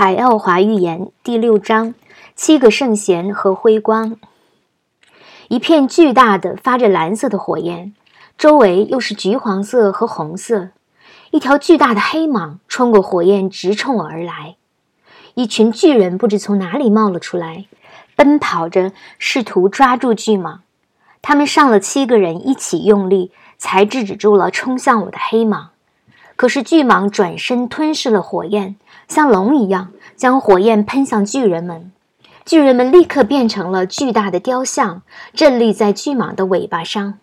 海奥华预言第六章：七个圣贤和辉光。一片巨大的发着蓝色的火焰，周围又是橘黄色和红色。一条巨大的黑蟒穿过火焰，直冲我而来。一群巨人不知从哪里冒了出来，奔跑着试图抓住巨蟒。他们上了七个人一起用力，才制止住了冲向我的黑蟒。可是巨蟒转身吞噬了火焰，像龙一样将火焰喷向巨人们。巨人们立刻变成了巨大的雕像，站立在巨蟒的尾巴上。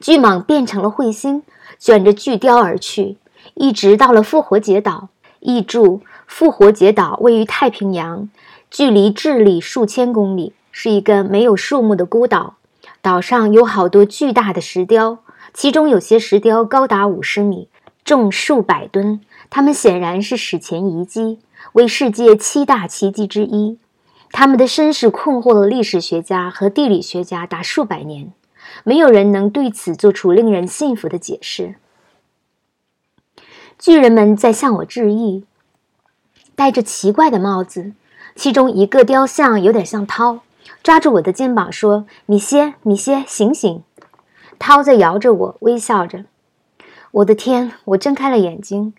巨蟒变成了彗星。卷着巨雕而去，一直到了复活节岛。译注：复活节岛位于太平洋，距离智利数千公里，是一个没有树木的孤岛。岛上有好多巨大的石雕，其中有些石雕高达五十米，重数百吨。它们显然是史前遗迹，为世界七大奇迹之一。它们的身世困惑了历史学家和地理学家达数百年。没有人能对此做出令人信服的解释。巨人们在向我致意，戴着奇怪的帽子。其中一个雕像有点像涛，抓住我的肩膀说：“米歇，米歇，醒醒！”涛在摇着我，微笑着。我的天！我睁开了眼睛，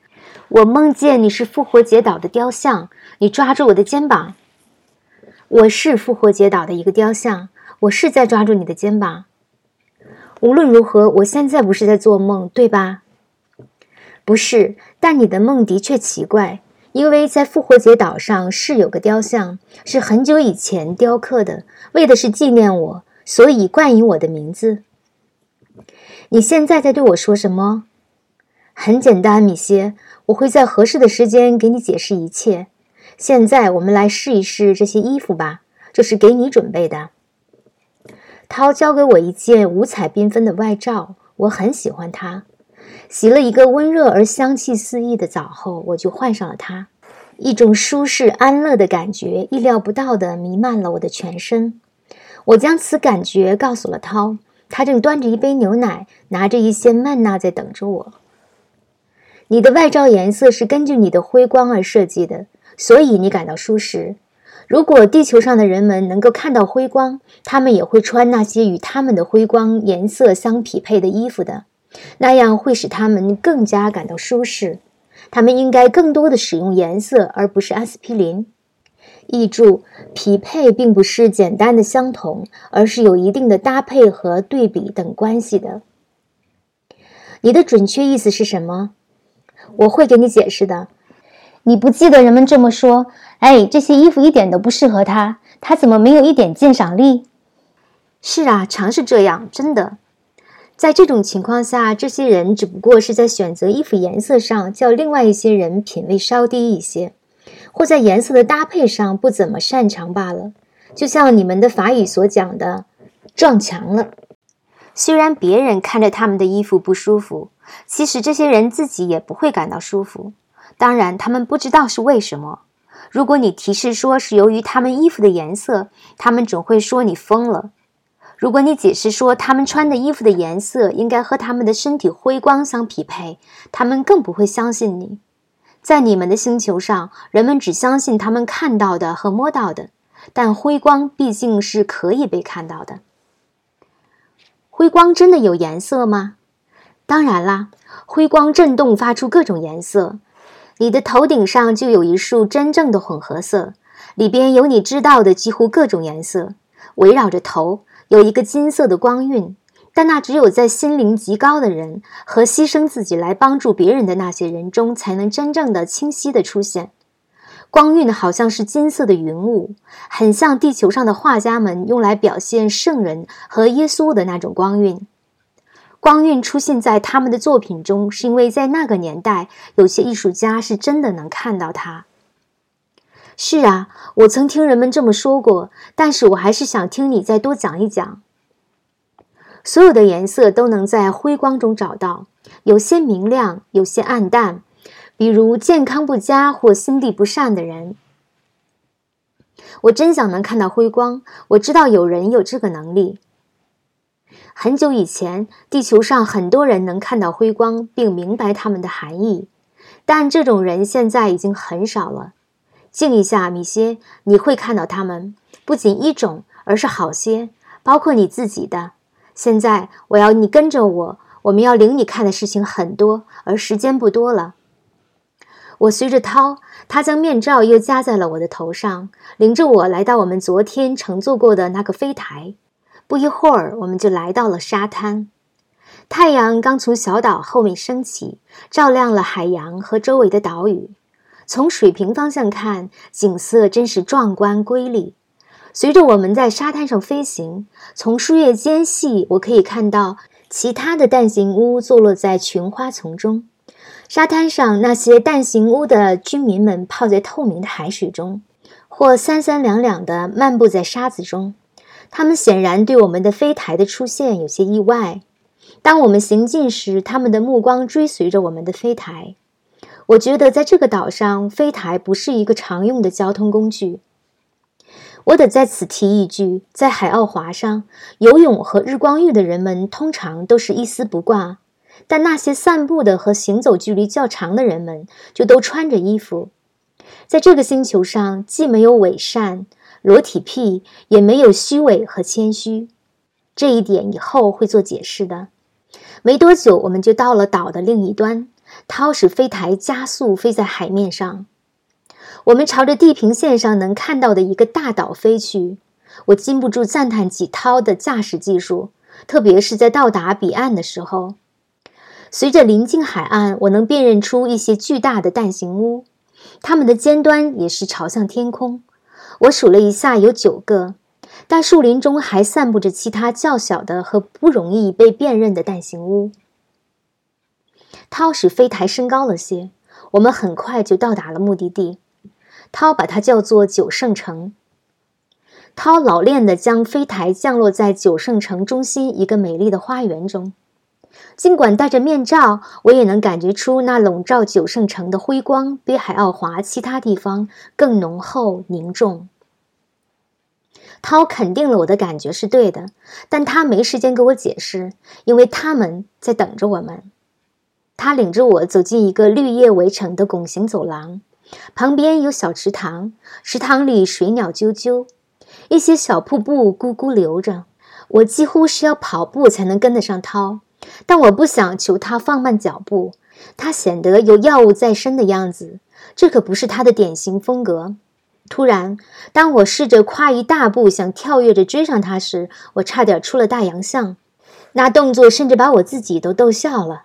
我梦见你是复活节岛的雕像，你抓住我的肩膀。我是复活节岛的一个雕像，我是在抓住你的肩膀。无论如何，我现在不是在做梦，对吧？不是，但你的梦的确奇怪，因为在复活节岛上是有个雕像，是很久以前雕刻的，为的是纪念我，所以冠以我的名字。你现在在对我说什么？很简单，米歇，我会在合适的时间给你解释一切。现在我们来试一试这些衣服吧，这是给你准备的。涛交给我一件五彩缤纷的外罩，我很喜欢它。洗了一个温热而香气四溢的澡后，我就换上了它。一种舒适安乐的感觉，意料不到地弥漫了我的全身。我将此感觉告诉了涛，他正端着一杯牛奶，拿着一些曼娜在等着我。你的外罩颜色是根据你的辉光而设计的，所以你感到舒适。如果地球上的人们能够看到辉光，他们也会穿那些与他们的辉光颜色相匹配的衣服的，那样会使他们更加感到舒适。他们应该更多的使用颜色，而不是阿司匹林。译注：匹配并不是简单的相同，而是有一定的搭配和对比等关系的。你的准确意思是什么？我会给你解释的。你不记得人们这么说？哎，这些衣服一点都不适合他，他怎么没有一点鉴赏力？是啊，常是这样，真的。在这种情况下，这些人只不过是在选择衣服颜色上较另外一些人品味稍低一些，或在颜色的搭配上不怎么擅长罢了。就像你们的法语所讲的，撞墙了。虽然别人看着他们的衣服不舒服，其实这些人自己也不会感到舒服。当然，他们不知道是为什么。如果你提示说是由于他们衣服的颜色，他们总会说你疯了。如果你解释说他们穿的衣服的颜色应该和他们的身体辉光相匹配，他们更不会相信你。在你们的星球上，人们只相信他们看到的和摸到的，但辉光毕竟是可以被看到的。辉光真的有颜色吗？当然啦，辉光震动发出各种颜色。你的头顶上就有一束真正的混合色，里边有你知道的几乎各种颜色。围绕着头有一个金色的光晕，但那只有在心灵极高的人和牺牲自己来帮助别人的那些人中才能真正的清晰的出现。光晕好像是金色的云雾，很像地球上的画家们用来表现圣人和耶稣的那种光晕。光晕出现在他们的作品中，是因为在那个年代，有些艺术家是真的能看到它。是啊，我曾听人们这么说过，但是我还是想听你再多讲一讲。所有的颜色都能在辉光中找到，有些明亮，有些暗淡，比如健康不佳或心地不善的人。我真想能看到辉光，我知道有人有这个能力。很久以前，地球上很多人能看到辉光，并明白它们的含义。但这种人现在已经很少了。静一下，米歇，你会看到他们，不仅一种，而是好些，包括你自己的。现在我要你跟着我，我们要领你看的事情很多，而时间不多了。我随着涛，他将面罩又夹在了我的头上，领着我来到我们昨天乘坐过的那个飞台。不一会儿，我们就来到了沙滩。太阳刚从小岛后面升起，照亮了海洋和周围的岛屿。从水平方向看，景色真是壮观瑰丽。随着我们在沙滩上飞行，从树叶间隙，我可以看到其他的蛋形屋坐落在群花丛中。沙滩上那些蛋形屋的居民们泡在透明的海水中，或三三两两地漫步在沙子中。他们显然对我们的飞台的出现有些意外。当我们行进时，他们的目光追随着我们的飞台。我觉得在这个岛上，飞台不是一个常用的交通工具。我得在此提一句：在海奥华上，游泳和日光浴的人们通常都是一丝不挂，但那些散步的和行走距离较长的人们就都穿着衣服。在这个星球上，既没有伪善。裸体癖也没有虚伪和谦虚，这一点以后会做解释的。没多久，我们就到了岛的另一端。涛使飞台加速飞在海面上，我们朝着地平线上能看到的一个大岛飞去。我禁不住赞叹起涛的驾驶技术，特别是在到达彼岸的时候。随着临近海岸，我能辨认出一些巨大的蛋形屋，它们的尖端也是朝向天空。我数了一下，有九个，但树林中还散布着其他较小的和不容易被辨认的蛋形屋。涛使飞台升高了些，我们很快就到达了目的地。涛把它叫做九圣城。涛老练地将飞台降落在九圣城中心一个美丽的花园中。尽管戴着面罩，我也能感觉出那笼罩九圣城的辉光比海奥华其他地方更浓厚凝重。涛肯定了我的感觉是对的，但他没时间给我解释，因为他们在等着我们。他领着我走进一个绿叶围成的拱形走廊，旁边有小池塘，池塘里水鸟啾啾，一些小瀑布咕咕流着。我几乎是要跑步才能跟得上涛。但我不想求他放慢脚步，他显得有药物在身的样子，这可不是他的典型风格。突然，当我试着跨一大步想跳跃着追上他时，我差点出了大洋相，那动作甚至把我自己都逗笑了。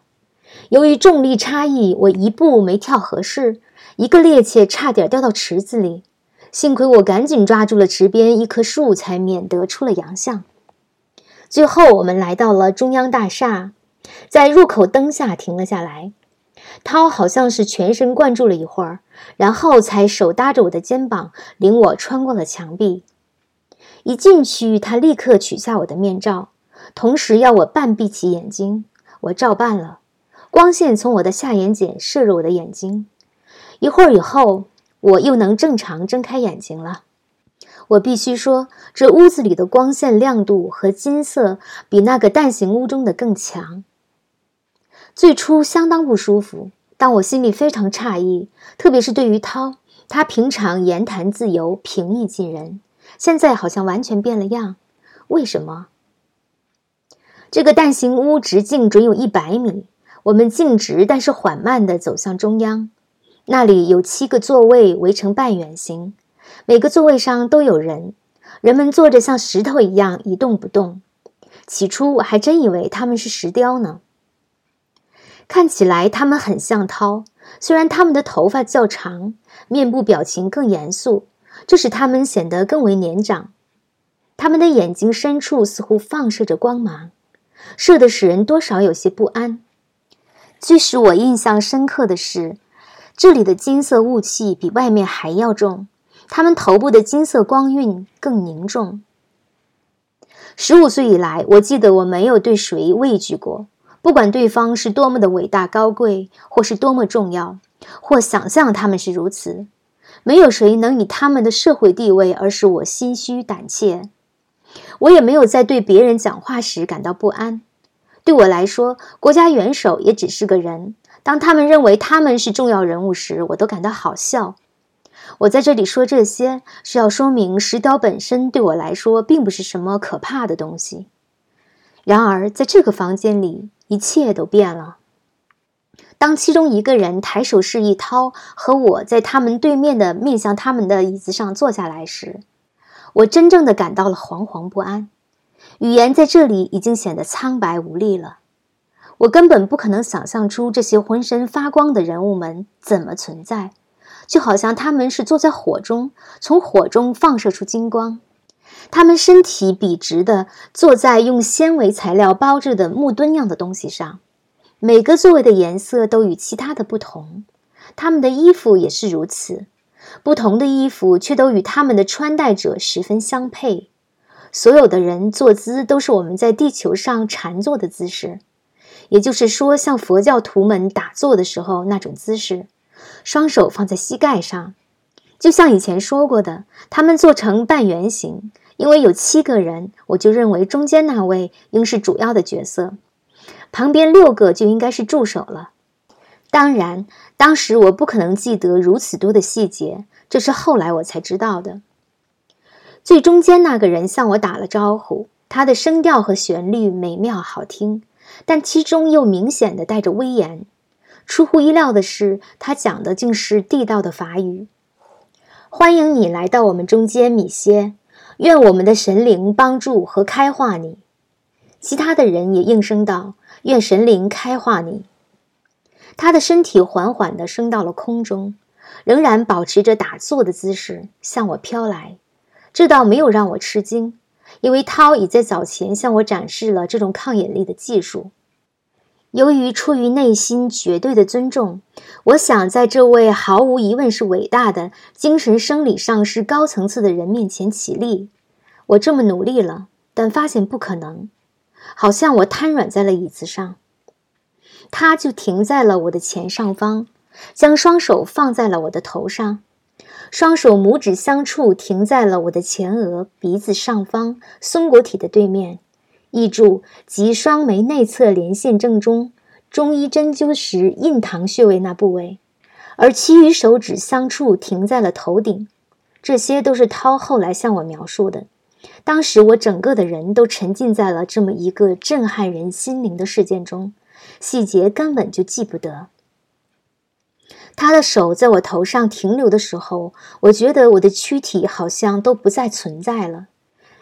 由于重力差异，我一步没跳合适，一个趔趄差点掉到池子里，幸亏我赶紧抓住了池边一棵树，才免得出了洋相。最后，我们来到了中央大厦，在入口灯下停了下来。涛好像是全神贯注了一会儿，然后才手搭着我的肩膀，领我穿过了墙壁。一进去，他立刻取下我的面罩，同时要我半闭起眼睛。我照办了。光线从我的下眼睑射入我的眼睛。一会儿以后，我又能正常睁开眼睛了。我必须说，这屋子里的光线亮度和金色比那个蛋形屋中的更强。最初相当不舒服，但我心里非常诧异，特别是对于涛，他平常言谈自由、平易近人，现在好像完全变了样。为什么？这个蛋形屋直径准有一百米，我们径直但是缓慢地走向中央，那里有七个座位围成半圆形。每个座位上都有人，人们坐着像石头一样一动不动。起初我还真以为他们是石雕呢。看起来他们很像涛，虽然他们的头发较长，面部表情更严肃，这使他们显得更为年长。他们的眼睛深处似乎放射着光芒，射得使人多少有些不安。最使我印象深刻的是，这里的金色雾气比外面还要重。他们头部的金色光晕更凝重。十五岁以来，我记得我没有对谁畏惧过，不管对方是多么的伟大高贵，或是多么重要，或想象他们是如此，没有谁能以他们的社会地位而使我心虚胆怯。我也没有在对别人讲话时感到不安。对我来说，国家元首也只是个人，当他们认为他们是重要人物时，我都感到好笑。我在这里说这些，是要说明石雕本身对我来说并不是什么可怕的东西。然而，在这个房间里，一切都变了。当其中一个人抬手示意涛和我在他们对面的面向他们的椅子上坐下来时，我真正的感到了惶惶不安。语言在这里已经显得苍白无力了。我根本不可能想象出这些浑身发光的人物们怎么存在，就好像他们是坐在火中，从火中放射出金光。他们身体笔直地坐在用纤维材料包着的木墩样的东西上，每个座位的颜色都与其他的不同，他们的衣服也是如此，不同的衣服却都与他们的穿戴者十分相配。所有的人坐姿都是我们在地球上禅坐的姿势。也就是说，像佛教徒们打坐的时候那种姿势，双手放在膝盖上，就像以前说过的，他们做成半圆形。因为有七个人，我就认为中间那位应是主要的角色，旁边六个就应该是助手了。当然，当时我不可能记得如此多的细节，这是后来我才知道的。最中间那个人向我打了招呼，他的声调和旋律美妙好听。但其中又明显的带着威严。出乎意料的是，他讲的竟是地道的法语。欢迎你来到我们中间，米歇。愿我们的神灵帮助和开化你。其他的人也应声道：“愿神灵开化你。”他的身体缓缓地升到了空中，仍然保持着打坐的姿势向我飘来。这倒没有让我吃惊。因为涛已在早前向我展示了这种抗引力的技术。由于出于内心绝对的尊重，我想在这位毫无疑问是伟大的精神生理上是高层次的人面前起立。我这么努力了，但发现不可能，好像我瘫软在了椅子上。他就停在了我的前上方，将双手放在了我的头上。双手拇指相触，停在了我的前额鼻子上方松果体的对面，意注即双眉内侧连线正中，中医针灸时印堂穴位那部位，而其余手指相触，停在了头顶。这些都是涛后来向我描述的。当时我整个的人都沉浸在了这么一个震撼人心灵的事件中，细节根本就记不得。他的手在我头上停留的时候，我觉得我的躯体好像都不再存在了。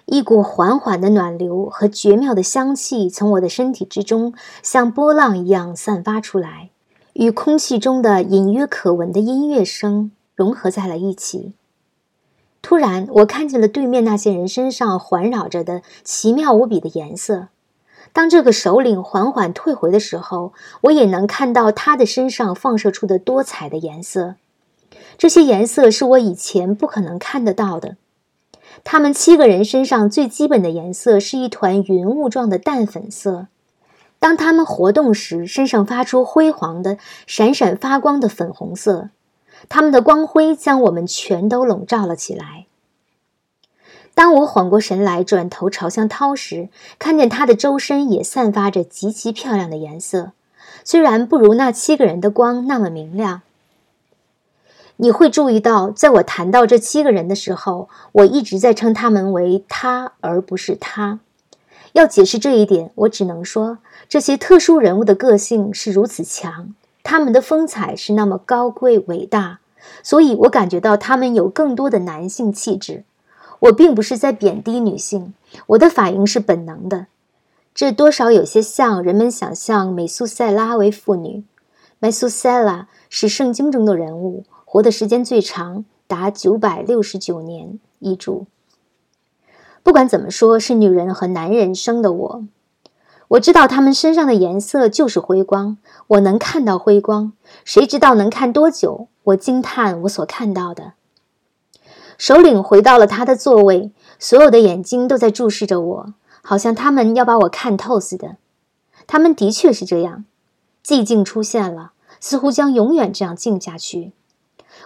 一股缓缓的暖流和绝妙的香气从我的身体之中像波浪一样散发出来，与空气中的隐约可闻的音乐声融合在了一起。突然，我看见了对面那些人身上环绕着的奇妙无比的颜色。当这个首领缓缓退回的时候，我也能看到他的身上放射出的多彩的颜色。这些颜色是我以前不可能看得到的。他们七个人身上最基本的颜色是一团云雾状的淡粉色。当他们活动时，身上发出辉煌的、闪闪发光的粉红色。他们的光辉将我们全都笼罩了起来。当我缓过神来，转头朝向涛时，看见他的周身也散发着极其漂亮的颜色，虽然不如那七个人的光那么明亮。你会注意到，在我谈到这七个人的时候，我一直在称他们为他，而不是他。要解释这一点，我只能说，这些特殊人物的个性是如此强，他们的风采是那么高贵伟大，所以我感觉到他们有更多的男性气质。我并不是在贬低女性，我的反应是本能的。这多少有些像人们想象美苏塞拉为妇女。美苏塞拉是圣经中的人物，活的时间最长，达九百六十九年。遗嘱。不管怎么说，是女人和男人生的我。我知道他们身上的颜色就是辉光，我能看到辉光。谁知道能看多久？我惊叹我所看到的。首领回到了他的座位，所有的眼睛都在注视着我，好像他们要把我看透似的。他们的确是这样。寂静出现了，似乎将永远这样静下去。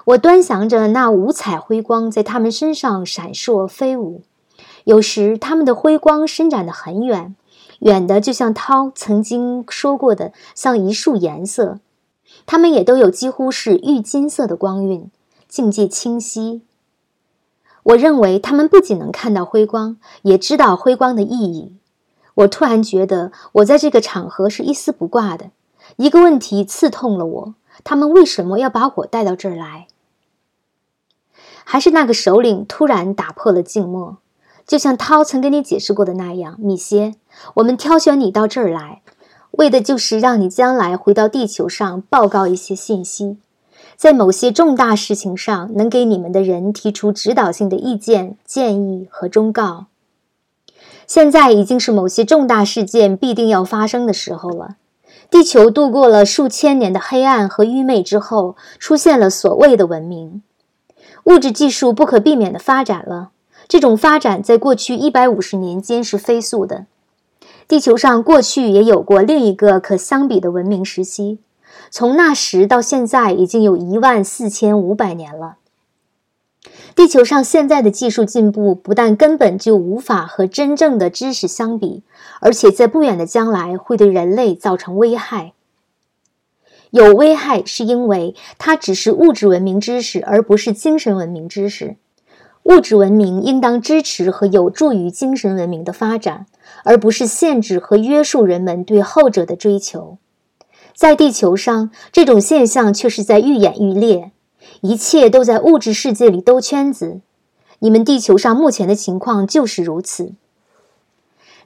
我端详着那五彩辉光在他们身上闪烁飞舞，有时他们的辉光伸展得很远，远的就像涛曾经说过的，像一束颜色。他们也都有几乎是玉金色的光晕，境界清晰。我认为他们不仅能看到辉光，也知道辉光的意义。我突然觉得，我在这个场合是一丝不挂的。一个问题刺痛了我：他们为什么要把我带到这儿来？还是那个首领突然打破了静默，就像涛曾跟你解释过的那样，米歇，我们挑选你到这儿来，为的就是让你将来回到地球上报告一些信息。在某些重大事情上，能给你们的人提出指导性的意见、建议和忠告。现在已经是某些重大事件必定要发生的时候了。地球度过了数千年的黑暗和愚昧之后，出现了所谓的文明。物质技术不可避免地发展了。这种发展在过去一百五十年间是飞速的。地球上过去也有过另一个可相比的文明时期。从那时到现在，已经有一万四千五百年了。地球上现在的技术进步，不但根本就无法和真正的知识相比，而且在不远的将来会对人类造成危害。有危害，是因为它只是物质文明知识，而不是精神文明知识。物质文明应当支持和有助于精神文明的发展，而不是限制和约束人们对后者的追求。在地球上，这种现象却是在愈演愈烈，一切都在物质世界里兜圈子。你们地球上目前的情况就是如此。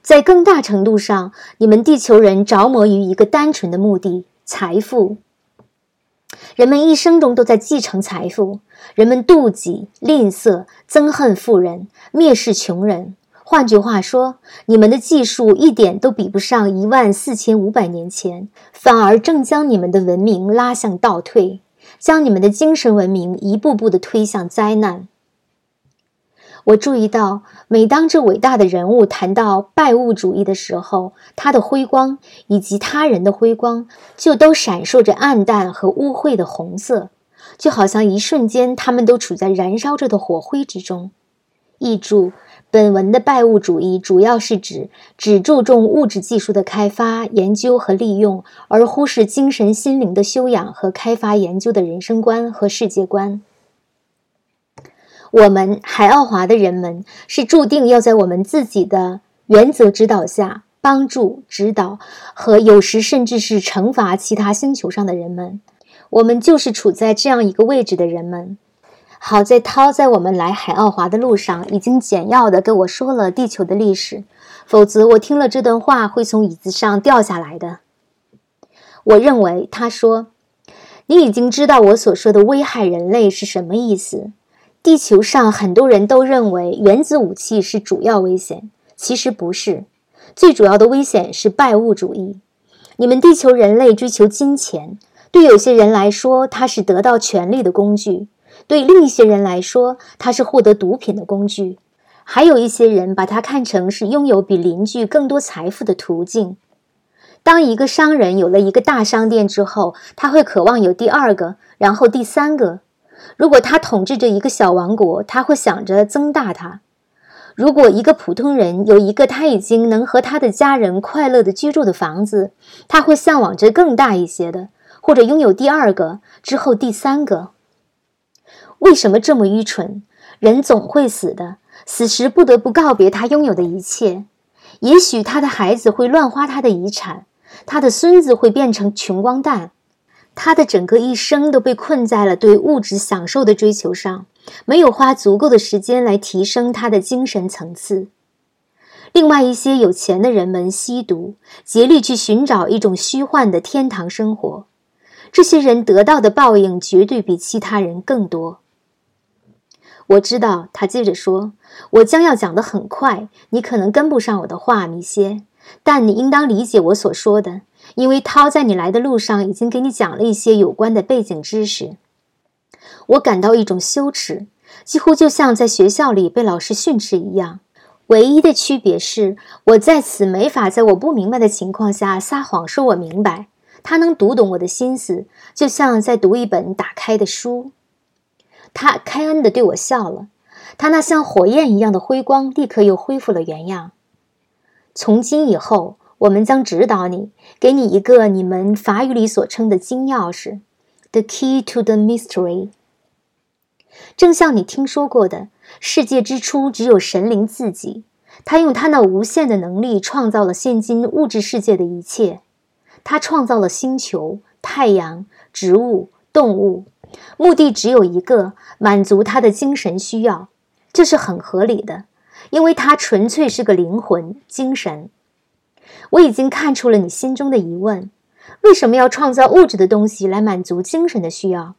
在更大程度上，你们地球人着魔于一个单纯的目的——财富。人们一生中都在继承财富，人们妒忌、吝啬、憎恨富人，蔑视穷人。换句话说，你们的技术一点都比不上一万四千五百年前，反而正将你们的文明拉向倒退，将你们的精神文明一步步地推向灾难。我注意到，每当这伟大的人物谈到拜物主义的时候，他的辉光以及他人的辉光就都闪烁着暗淡和污秽的红色，就好像一瞬间他们都处在燃烧着的火灰之中。译注。本文的拜物主义主要是指只注重物质技术的开发、研究和利用，而忽视精神心灵的修养和开发研究的人生观和世界观。我们海奥华的人们是注定要在我们自己的原则指导下帮助、指导和有时甚至是惩罚其他星球上的人们。我们就是处在这样一个位置的人们。好在涛在我们来海奥华的路上已经简要的跟我说了地球的历史，否则我听了这段话会从椅子上掉下来的。我认为他说：“你已经知道我所说的危害人类是什么意思。地球上很多人都认为原子武器是主要危险，其实不是。最主要的危险是拜物主义。你们地球人类追求金钱，对有些人来说，它是得到权力的工具。”对另一些人来说，它是获得毒品的工具；还有一些人把它看成是拥有比邻居更多财富的途径。当一个商人有了一个大商店之后，他会渴望有第二个，然后第三个。如果他统治着一个小王国，他会想着增大它。如果一个普通人有一个他已经能和他的家人快乐的居住的房子，他会向往着更大一些的，或者拥有第二个之后第三个。为什么这么愚蠢？人总会死的，死时不得不告别他拥有的一切。也许他的孩子会乱花他的遗产，他的孙子会变成穷光蛋。他的整个一生都被困在了对物质享受的追求上，没有花足够的时间来提升他的精神层次。另外一些有钱的人们吸毒，竭力去寻找一种虚幻的天堂生活。这些人得到的报应绝对比其他人更多。我知道，他接着说：“我将要讲得很快，你可能跟不上我的话，米歇。但你应当理解我所说的，因为涛在你来的路上已经给你讲了一些有关的背景知识。我感到一种羞耻，几乎就像在学校里被老师训斥一样。唯一的区别是我在此没法在我不明白的情况下撒谎，说我明白。他能读懂我的心思，就像在读一本打开的书。”他开恩的对我笑了，他那像火焰一样的辉光立刻又恢复了原样。从今以后，我们将指导你，给你一个你们法语里所称的金钥匙。The key to the mystery。正像你听说过的，世界之初只有神灵自己，他用他那无限的能力创造了现今物质世界的一切。他创造了星球、太阳、植物、动物，目的只有一个：满足他的精神需要。这是很合理的，因为他纯粹是个灵魂、精神。我已经看出了你心中的疑问：为什么要创造物质的东西来满足精神的需要？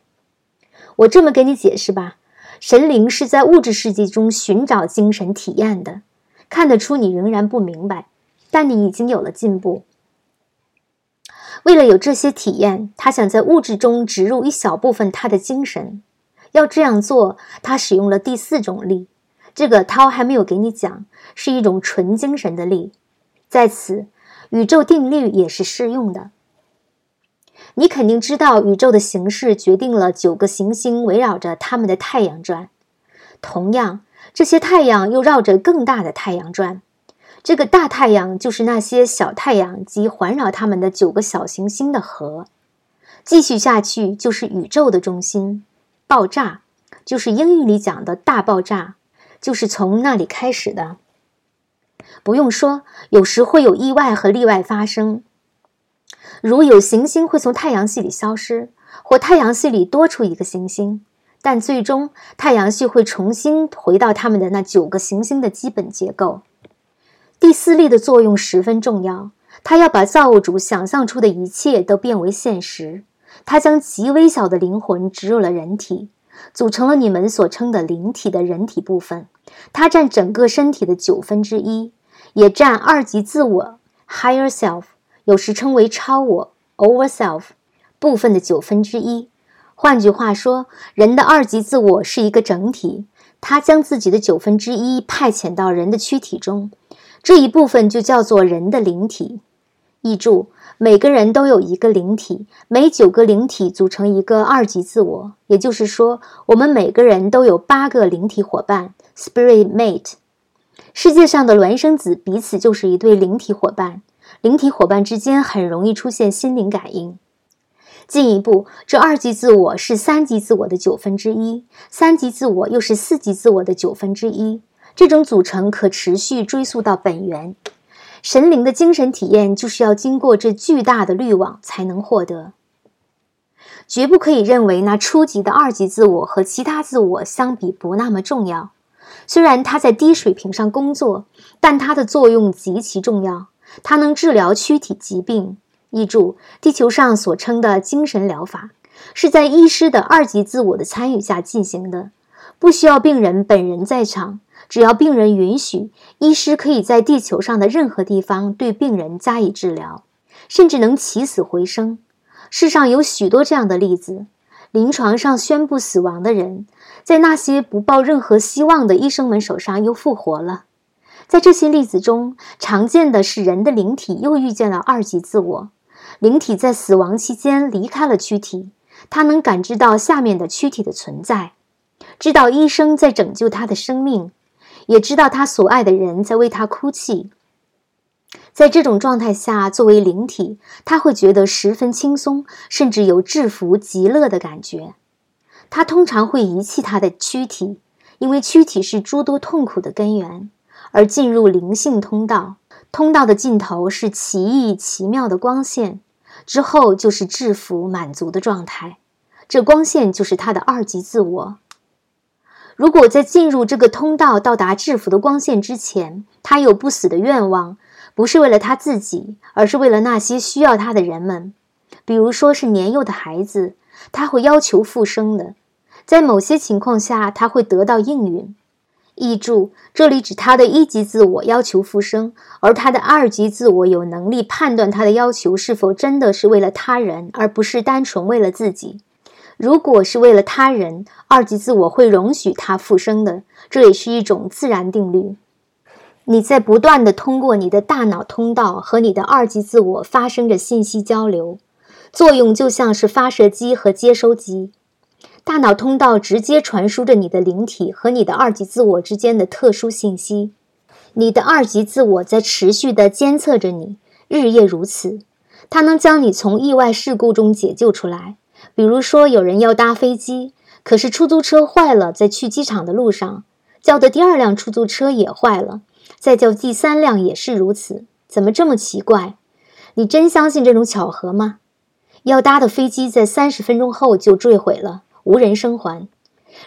我这么给你解释吧：神灵是在物质世界中寻找精神体验的。看得出你仍然不明白，但你已经有了进步。为了有这些体验，他想在物质中植入一小部分他的精神。要这样做，他使用了第四种力，这个涛还没有给你讲，是一种纯精神的力。在此，宇宙定律也是适用的。你肯定知道，宇宙的形式决定了九个行星围绕着它们的太阳转，同样，这些太阳又绕着更大的太阳转。这个大太阳就是那些小太阳及环绕它们的九个小行星的核。继续下去就是宇宙的中心，爆炸就是英语里讲的大爆炸，就是从那里开始的。不用说，有时会有意外和例外发生，如有行星会从太阳系里消失，或太阳系里多出一个行星，但最终太阳系会重新回到它们的那九个行星的基本结构。第四力的作用十分重要，它要把造物主想象出的一切都变为现实。它将极微小的灵魂植入了人体，组成了你们所称的灵体的人体部分。它占整个身体的九分之一，也占二级自我 （higher self），有时称为超我 （over self） 部分的九分之一。换句话说，人的二级自我是一个整体，它将自己的九分之一派遣到人的躯体中。这一部分就叫做人的灵体。译注：每个人都有一个灵体，每九个灵体组成一个二级自我。也就是说，我们每个人都有八个灵体伙伴 （spirit mate）。世界上的孪生子彼此就是一对灵体伙伴，灵体伙伴之间很容易出现心灵感应。进一步，这二级自我是三级自我的九分之一，三级自我又是四级自我的九分之一。这种组成可持续追溯到本源，神灵的精神体验就是要经过这巨大的滤网才能获得。绝不可以认为那初级的二级自我和其他自我相比不那么重要。虽然它在低水平上工作，但它的作用极其重要。它能治疗躯体疾病。译注：地球上所称的精神疗法，是在医师的二级自我的参与下进行的，不需要病人本人在场。只要病人允许，医师可以在地球上的任何地方对病人加以治疗，甚至能起死回生。世上有许多这样的例子：临床上宣布死亡的人，在那些不抱任何希望的医生们手上又复活了。在这些例子中，常见的是人的灵体又遇见了二级自我。灵体在死亡期间离开了躯体，它能感知到下面的躯体的存在，知道医生在拯救他的生命。也知道他所爱的人在为他哭泣。在这种状态下，作为灵体，他会觉得十分轻松，甚至有制服极乐的感觉。他通常会遗弃他的躯体，因为躯体是诸多痛苦的根源，而进入灵性通道。通道的尽头是奇异奇妙的光线，之后就是制服满足的状态。这光线就是他的二级自我。如果在进入这个通道、到达制服的光线之前，他有不死的愿望，不是为了他自己，而是为了那些需要他的人们，比如说是年幼的孩子，他会要求复生的。在某些情况下，他会得到应允。译注：这里指他的一级自我要求复生，而他的二级自我有能力判断他的要求是否真的是为了他人，而不是单纯为了自己。如果是为了他人，二级自我会容许他复生的，这也是一种自然定律。你在不断的通过你的大脑通道和你的二级自我发生着信息交流，作用就像是发射机和接收机。大脑通道直接传输着你的灵体和你的二级自我之间的特殊信息，你的二级自我在持续的监测着你，日夜如此。它能将你从意外事故中解救出来。比如说，有人要搭飞机，可是出租车坏了，在去机场的路上，叫的第二辆出租车也坏了，再叫第三辆也是如此，怎么这么奇怪？你真相信这种巧合吗？要搭的飞机在三十分钟后就坠毁了，无人生还。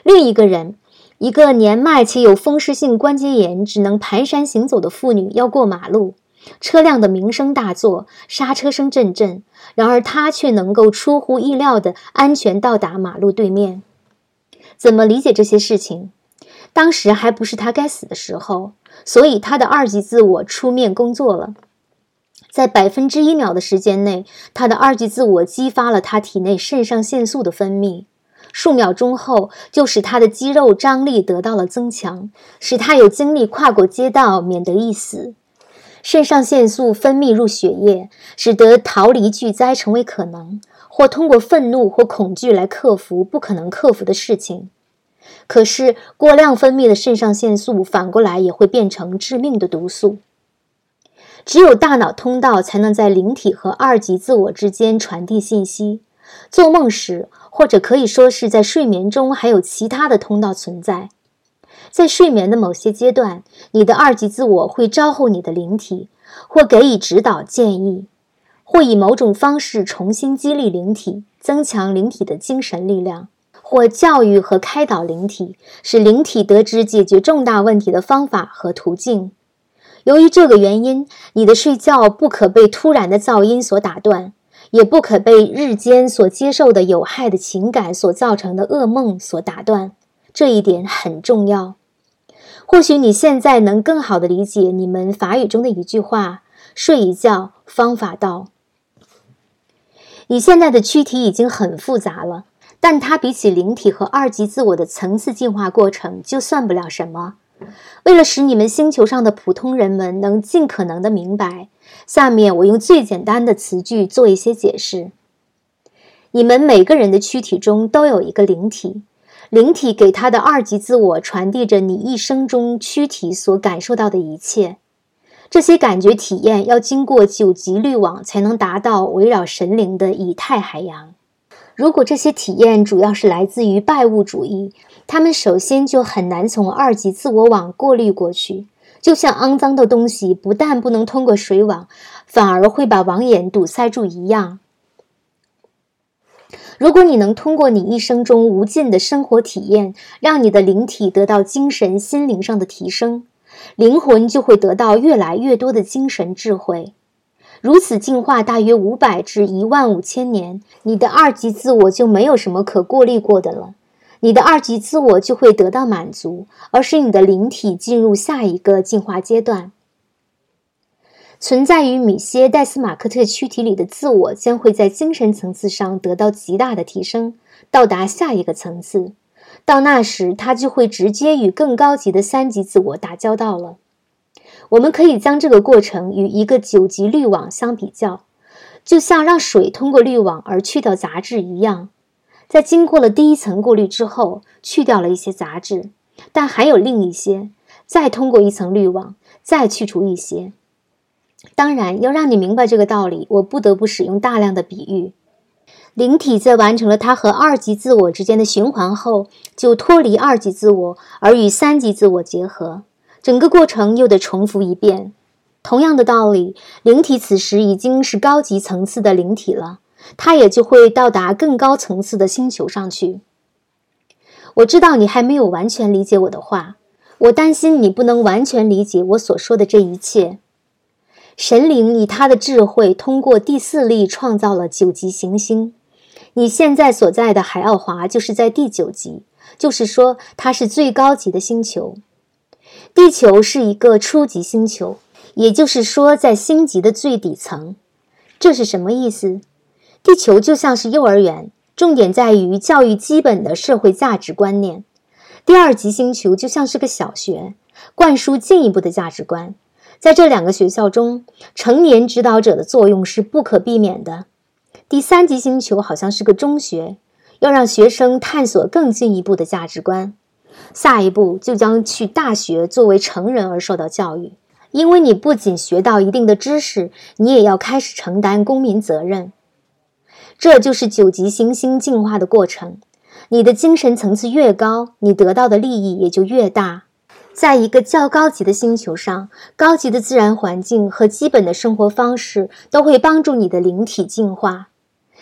另一个人，一个年迈且有风湿性关节炎、只能蹒跚行走的妇女要过马路，车辆的鸣声大作，刹车声阵阵，然而他却能够出乎意料的安全到达马路对面。怎么理解这些事情？当时还不是他该死的时候，所以他的二级自我出面工作了。在百分之一秒的时间内，他的二级自我激发了他体内肾上腺素的分泌。数秒钟后，就使他的肌肉张力得到了增强，使他有精力跨过街道，免得一死。肾上腺素分泌入血液，使得逃离巨灾成为可能，或通过愤怒或恐惧来克服不可能克服的事情。可是，过量分泌的肾上腺素反过来也会变成致命的毒素。只有大脑通道才能在灵体和二级自我之间传递信息。做梦时，或者可以说是在睡眠中，还有其他的通道存在。在睡眠的某些阶段，你的二级自我会招呼你的灵体，或给予指导建议，或以某种方式重新激励灵体，增强灵体的精神力量，或教育和开导灵体，使灵体得知解决重大问题的方法和途径。由于这个原因，你的睡觉不可被突然的噪音所打断，也不可被日间所接受的有害的情感所造成的噩梦所打断。这一点很重要。或许你现在能更好的理解你们法语中的一句话：“睡一觉，方法到。”你现在的躯体已经很复杂了，但它比起灵体和二级自我的层次进化过程，就算不了什么。为了使你们星球上的普通人们能尽可能的明白，下面我用最简单的词句做一些解释。你们每个人的躯体中都有一个灵体，灵体给他的二级自我传递着你一生中躯体所感受到的一切。这些感觉体验要经过九级滤网才能达到围绕神灵的以太海洋。如果这些体验主要是来自于拜物主义，他们首先就很难从二级自我网过滤过去，就像肮脏的东西不但不能通过水网，反而会把网眼堵塞住一样。如果你能通过你一生中无尽的生活体验，让你的灵体得到精神心灵上的提升，灵魂就会得到越来越多的精神智慧。如此进化大约五百至一万五千年，你的二级自我就没有什么可过滤过的了。你的二级自我就会得到满足，而使你的灵体进入下一个进化阶段。存在于米歇·戴斯马克特躯体里的自我将会在精神层次上得到极大的提升，到达下一个层次。到那时，他就会直接与更高级的三级自我打交道了。我们可以将这个过程与一个九级滤网相比较，就像让水通过滤网而去掉杂质一样。在经过了第一层过滤之后，去掉了一些杂质，但还有另一些。再通过一层滤网，再去除一些。当然，要让你明白这个道理，我不得不使用大量的比喻。灵体在完成了它和二级自我之间的循环后，就脱离二级自我，而与三级自我结合。整个过程又得重复一遍。同样的道理，灵体此时已经是高级层次的灵体了。它也就会到达更高层次的星球上去。我知道你还没有完全理解我的话，我担心你不能完全理解我所说的这一切。神灵以他的智慧，通过第四力创造了九级行星。你现在所在的海奥华就是在第九级，就是说它是最高级的星球。地球是一个初级星球，也就是说在星级的最底层。这是什么意思？地球就像是幼儿园，重点在于教育基本的社会价值观念。第二级星球就像是个小学，灌输进一步的价值观。在这两个学校中，成年指导者的作用是不可避免的。第三级星球好像是个中学，要让学生探索更进一步的价值观。下一步就将去大学作为成人而受到教育，因为你不仅学到一定的知识，你也要开始承担公民责任。这就是九级行星进化的过程。你的精神层次越高，你得到的利益也就越大。在一个较高级的星球上，高级的自然环境和基本的生活方式都会帮助你的灵体进化。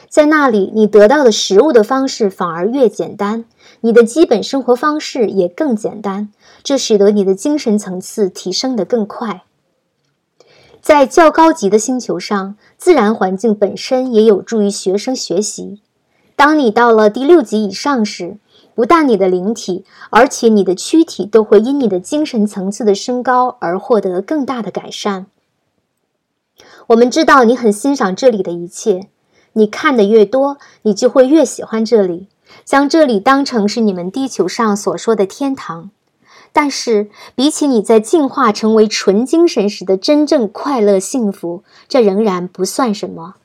在那里，你得到的食物的方式反而越简单，你的基本生活方式也更简单，这使得你的精神层次提升得更快。在较高级的星球上，自然环境本身也有助于学生学习。当你到了第六级以上时，不但你的灵体，而且你的躯体都会因你的精神层次的升高而获得更大的改善。我们知道你很欣赏这里的一切，你看的越多，你就会越喜欢这里，将这里当成是你们地球上所说的天堂。但是，比起你在进化成为纯精神时的真正快乐幸福，这仍然不算什么。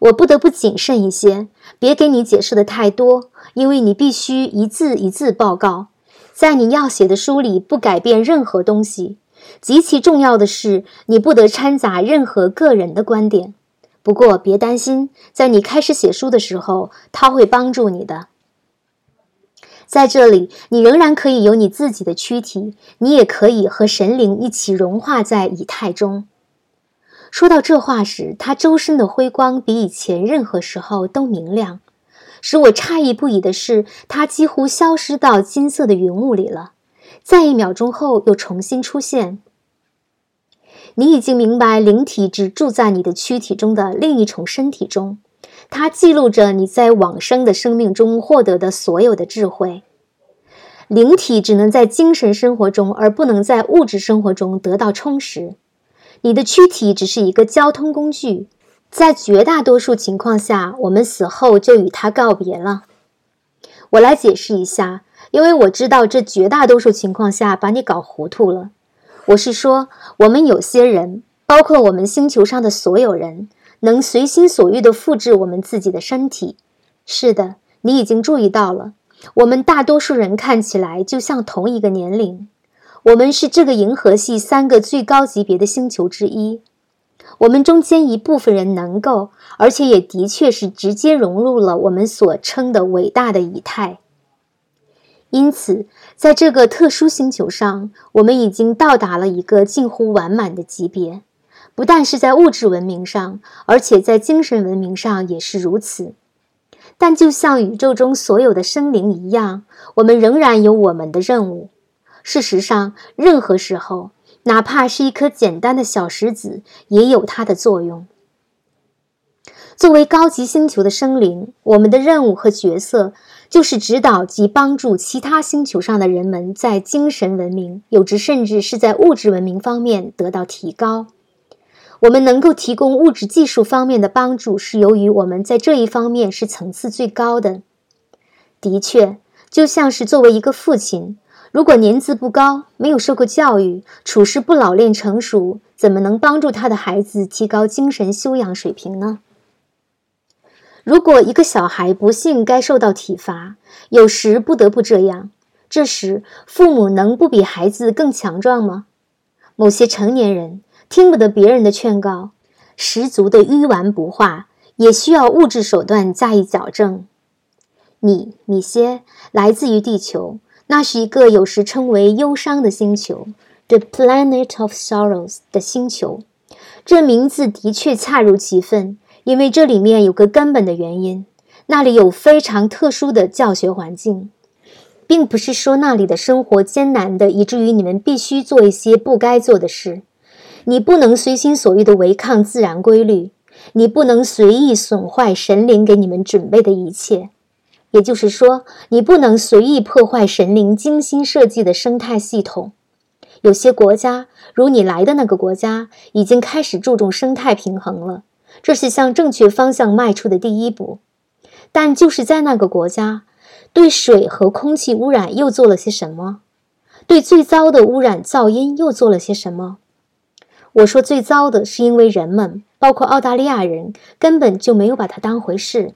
我不得不谨慎一些，别给你解释的太多，因为你必须一字一字报告，在你要写的书里不改变任何东西。极其重要的是，你不得掺杂任何个人的观点。不过别担心，在你开始写书的时候，他会帮助你的。在这里，你仍然可以有你自己的躯体，你也可以和神灵一起融化在以太中。说到这话时，他周身的辉光比以前任何时候都明亮。使我诧异不已的是，他几乎消失到金色的云雾里了，在一秒钟后又重新出现。你已经明白，灵体只住在你的躯体中的另一重身体中，它记录着你在往生的生命中获得的所有的智慧。灵体只能在精神生活中，而不能在物质生活中得到充实。你的躯体只是一个交通工具，在绝大多数情况下，我们死后就与它告别了。我来解释一下，因为我知道这绝大多数情况下把你搞糊涂了。我是说，我们有些人，包括我们星球上的所有人，能随心所欲地复制我们自己的身体。是的，你已经注意到了，我们大多数人看起来就像同一个年龄。我们是这个银河系三个最高级别的星球之一。我们中间一部分人能够，而且也的确是直接融入了我们所称的伟大的以太。因此，在这个特殊星球上，我们已经到达了一个近乎完满的级别，不但是在物质文明上，而且在精神文明上也是如此。但就像宇宙中所有的生灵一样，我们仍然有我们的任务。事实上，任何时候，哪怕是一颗简单的小石子，也有它的作用。作为高级星球的生灵，我们的任务和角色就是指导及帮助其他星球上的人们在精神文明，有之甚至是在物质文明方面得到提高。我们能够提供物质技术方面的帮助，是由于我们在这一方面是层次最高的。的确，就像是作为一个父亲。如果年资不高，没有受过教育，处事不老练成熟，怎么能帮助他的孩子提高精神修养水平呢？如果一个小孩不幸该受到体罚，有时不得不这样，这时父母能不比孩子更强壮吗？某些成年人听不得别人的劝告，十足的迂顽不化，也需要物质手段加以矫正。你，米歇，来自于地球。那是一个有时称为忧伤的星球，The Planet of Sorrows 的星球。这名字的确恰如其分，因为这里面有个根本的原因：那里有非常特殊的教学环境，并不是说那里的生活艰难的以至于你们必须做一些不该做的事。你不能随心所欲地违抗自然规律，你不能随意损坏神灵给你们准备的一切。也就是说，你不能随意破坏神灵精心设计的生态系统。有些国家，如你来的那个国家，已经开始注重生态平衡了，这是向正确方向迈出的第一步。但就是在那个国家，对水和空气污染又做了些什么？对最糟的污染噪音又做了些什么？我说最糟的是因为人们，包括澳大利亚人，根本就没有把它当回事。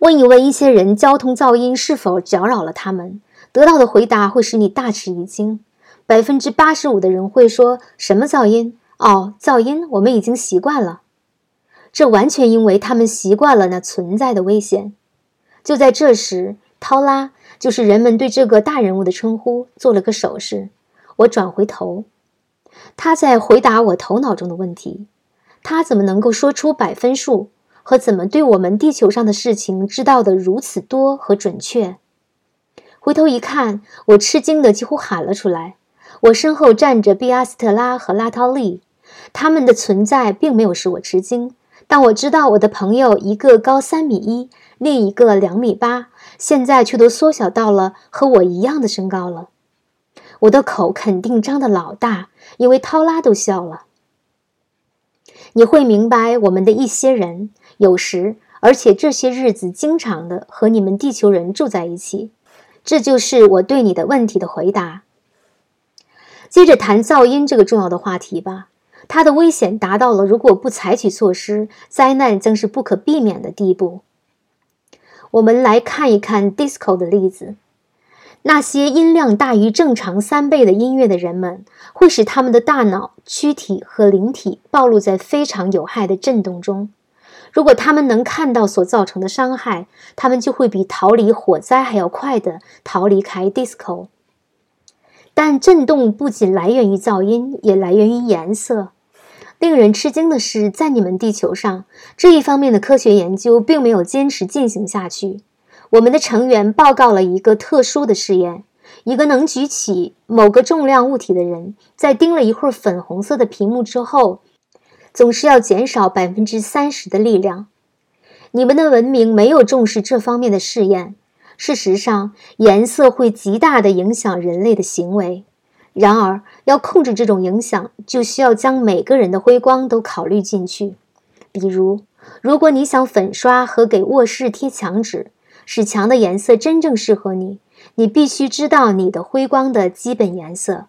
问一问一些人，交通噪音是否搅扰了他们？得到的回答会使你大吃一惊。百分之八十五的人会说什么噪音？哦，噪音，我们已经习惯了。这完全因为他们习惯了那存在的危险。就在这时，涛拉就是人们对这个大人物的称呼，做了个手势。我转回头，他在回答我头脑中的问题。他怎么能够说出百分数，和怎么对我们地球上的事情知道的如此多和准确？回头一看，我吃惊的几乎喊了出来。我身后站着比阿斯特拉和拉涛利，他们的存在并没有使我吃惊。但我知道我的朋友一个高三米一，另一个两米八，现在却都缩小到了和我一样的身高了。我的口肯定张得老大，因为涛拉都笑了。你会明白，我们的一些人有时，而且这些日子经常的和你们地球人住在一起。这就是我对你的问题的回答。接着谈噪音这个重要的话题吧。它的危险达到了如果不采取措施，灾难将是不可避免的地步。我们来看一看 disco 的例子。那些音量大于正常三倍的音乐的人们，会使他们的大脑、躯体和灵体暴露在非常有害的震动中。如果他们能看到所造成的伤害，他们就会比逃离火灾还要快的逃离开 disco。但震动不仅来源于噪音，也来源于颜色。令人吃惊的是，在你们地球上这一方面的科学研究并没有坚持进行下去。我们的成员报告了一个特殊的试验：一个能举起某个重量物体的人，在盯了一会儿粉红色的屏幕之后。总是要减少百分之三十的力量。你们的文明没有重视这方面的试验。事实上，颜色会极大地影响人类的行为。然而，要控制这种影响，就需要将每个人的辉光都考虑进去。比如，如果你想粉刷和给卧室贴墙纸，使墙的颜色真正适合你，你必须知道你的辉光的基本颜色。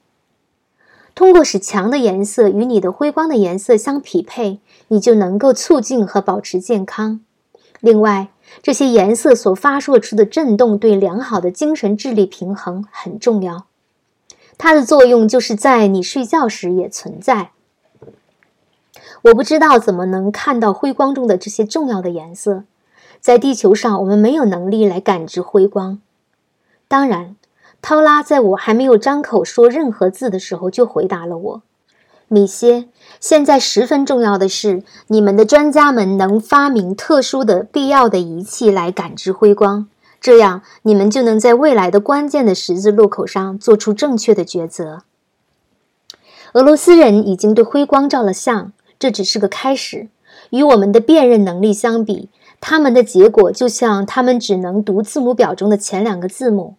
通过使墙的颜色与你的辉光的颜色相匹配，你就能够促进和保持健康。另外，这些颜色所发射出的震动对良好的精神智力平衡很重要。它的作用就是在你睡觉时也存在。我不知道怎么能看到辉光中的这些重要的颜色。在地球上，我们没有能力来感知辉光。当然。涛拉在我还没有张口说任何字的时候就回答了我：“米歇，现在十分重要的是，你们的专家们能发明特殊的、必要的仪器来感知辉光，这样你们就能在未来的关键的十字路口上做出正确的抉择。”俄罗斯人已经对辉光照了相，这只是个开始。与我们的辨认能力相比，他们的结果就像他们只能读字母表中的前两个字母。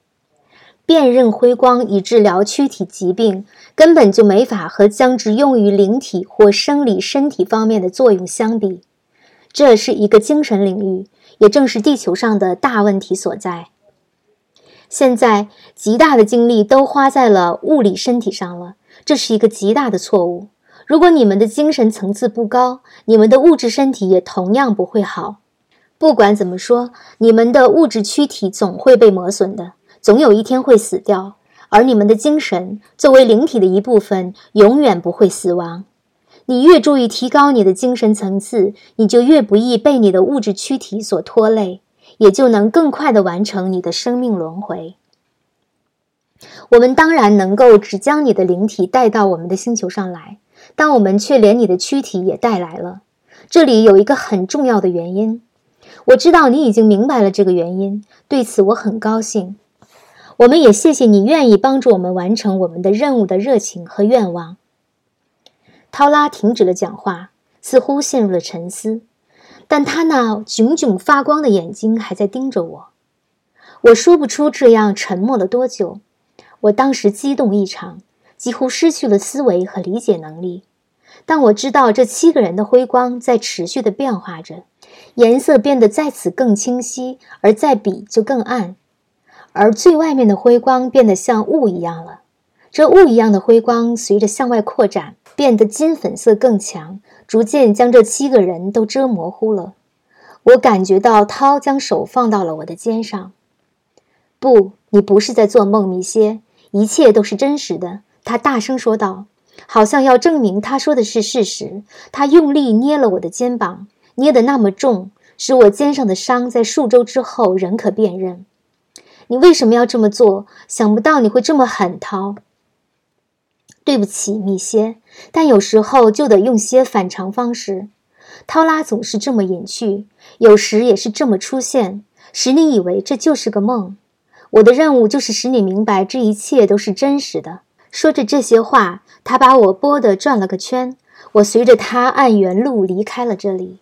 辨认辉光以治疗躯体疾病，根本就没法和将之用于灵体或生理身体方面的作用相比。这是一个精神领域，也正是地球上的大问题所在。现在，极大的精力都花在了物理身体上了，这是一个极大的错误。如果你们的精神层次不高，你们的物质身体也同样不会好。不管怎么说，你们的物质躯体总会被磨损的。总有一天会死掉，而你们的精神作为灵体的一部分，永远不会死亡。你越注意提高你的精神层次，你就越不易被你的物质躯体所拖累，也就能更快地完成你的生命轮回。我们当然能够只将你的灵体带到我们的星球上来，但我们却连你的躯体也带来了。这里有一个很重要的原因，我知道你已经明白了这个原因，对此我很高兴。我们也谢谢你愿意帮助我们完成我们的任务的热情和愿望。涛拉停止了讲话，似乎陷入了沉思，但他那炯炯发光的眼睛还在盯着我。我说不出这样沉默了多久。我当时激动异常，几乎失去了思维和理解能力。但我知道这七个人的辉光在持续的变化着，颜色变得在此更清晰，而在彼就更暗。而最外面的辉光变得像雾一样了，这雾一样的辉光随着向外扩展，变得金粉色更强，逐渐将这七个人都遮模糊了。我感觉到涛将手放到了我的肩上。不，你不是在做梦，米歇，一切都是真实的。他大声说道，好像要证明他说的是事实。他用力捏了我的肩膀。捏得那么重，使我肩上的伤在数周之后仍可辨认。你为什么要这么做？想不到你会这么狠，涛。对不起，米歇，但有时候就得用些反常方式。涛拉总是这么隐去，有时也是这么出现，使你以为这就是个梦。我的任务就是使你明白这一切都是真实的。说着这些话，他把我拨的转了个圈。我随着他按原路离开了这里。